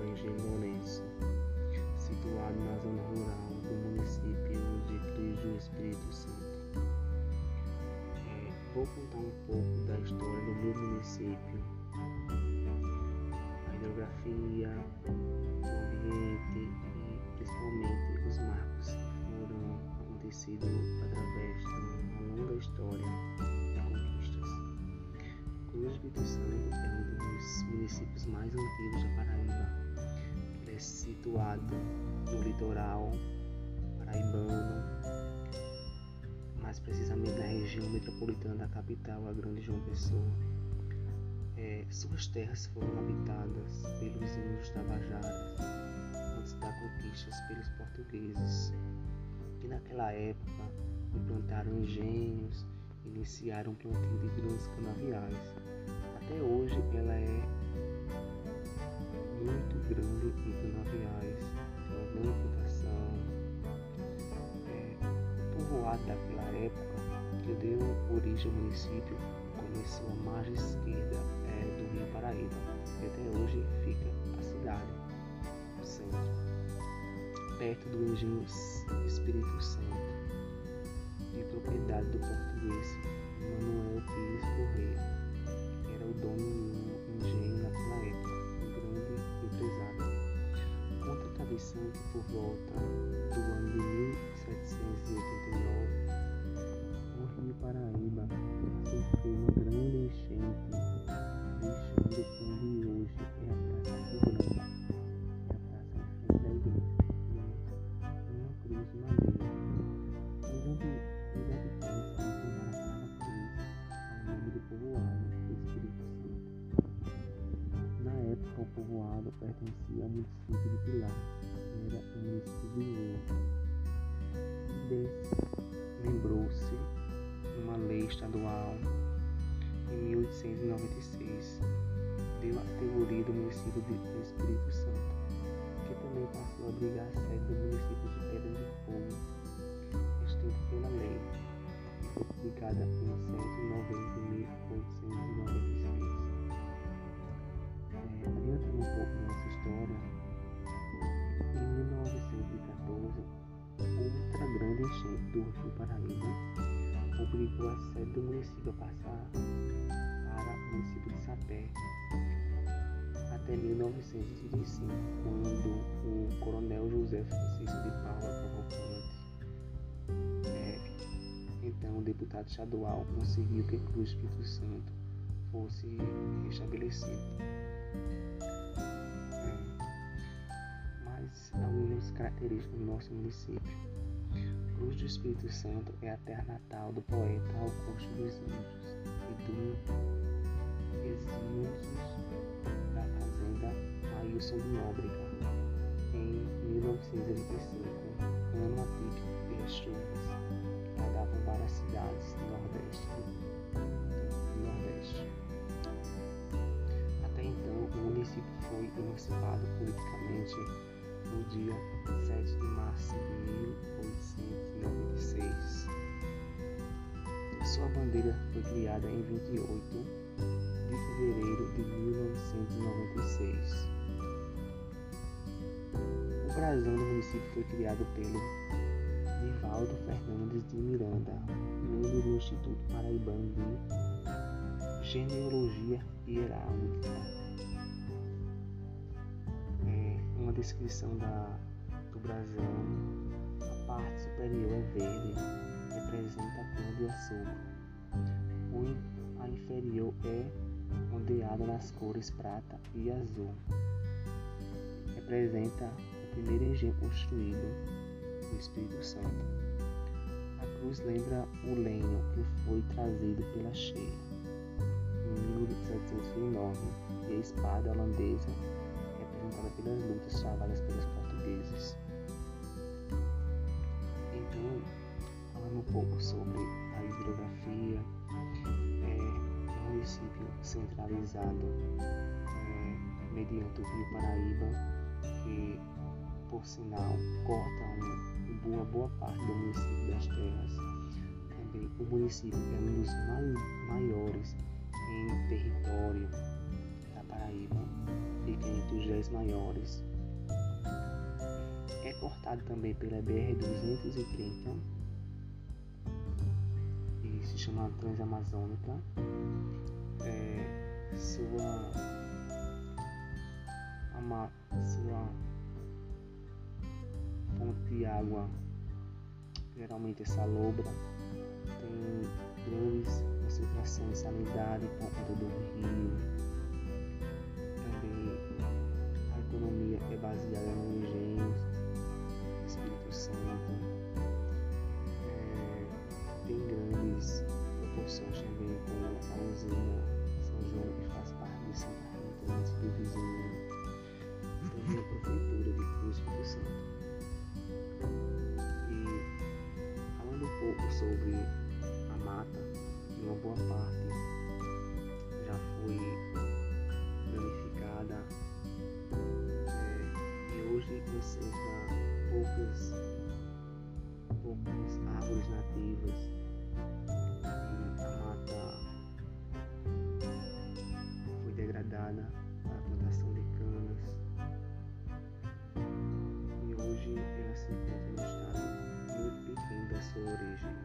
Angemonense, situado na zona rural do município de Cristo do Espírito Santo. É, vou contar um pouco da história do meu município, a hidrografia, o ambiente e principalmente os marcos que foram acontecidos através de uma longa história. Do Espírito Santo é um dos municípios mais antigos da Paraíba é situado no litoral paraibano, mais precisamente na região metropolitana da capital, a Grande João Pessoa. É, suas terras foram habitadas pelos índios Tabajaras antes da conquista pelos portugueses, que naquela época implantaram engenhos, iniciaram plantio de grandes canaviais. Até hoje ela é muito grande em canaviais, tem uma grande plantação. É, o povoado daquela época, que deu origem ao município, começou à margem esquerda é, do Rio Paraíba, e até hoje fica a cidade, o centro, perto do engenho Espírito Santo, propriedade do português Manuel Pires Correia, era o dono do engenho naquela época empresário. Conta a tradição que por volta do ano de 1789, o rio Paraíba sofreu uma grande enchente, povoado pertencia ao município de Pilar, era o município de. Desse, lembrou-se uma lei estadual em 1896, deu a categoria do município de Espírito Santo, que também passou a abrigar a sede do município de Pedra de Fogo, extinto pela lei, e foi publicada Rio Paraíba obrigou a sede do município a passar para o município de Sapé até 1935, quando o coronel José Francisco de Paula Cavalcante, é, então o deputado estadual, conseguiu que Cruz Espírito Santo fosse restabelecido. algumas características do nosso município. Cruz do Espírito Santo é a terra natal do poeta Augusto dos Anjos e do exílios da fazenda Ailson de Nóbrega em 1985, ano atípico pelas chuvas que agradavam várias cidades do Nordeste. Do Nordeste. Até então, o município foi emancipado politicamente no dia 7 de março de Sua bandeira foi criada em 28 de fevereiro de 1996. O brasão do município foi criado pelo Nivaldo Fernandes de Miranda, membro do Instituto Paraibano de Genealogia e Heráldica uma descrição da, do brasão. A parte superior é verde, representa a cor de açúcar. A inferior é ondeada nas cores prata e azul. Representa o primeiro engenho construído no Espírito Santo. A cruz lembra o lenho que foi trazido pela cheia em 1709 e a espada holandesa representada pelas lutas travadas pelos portugueses. Então, falando um pouco sobre a hidrografia, é um município centralizado é, mediante o Rio Paraíba, que, por sinal, corta uma boa, boa parte do município das terras. Também o município é um dos maiores em território da Paraíba fica entre os dez maiores. É cortado também pela BR-230 e se chama Transamazônica. É, sua, uma, sua fonte de água geralmente é salobra, tem grandes concentrações de sanidade por conta do rio. Poucas árvores nativas e a mata foi degradada para a plantação de canas e hoje ela se encontra no estado muito pequeno da sua origem.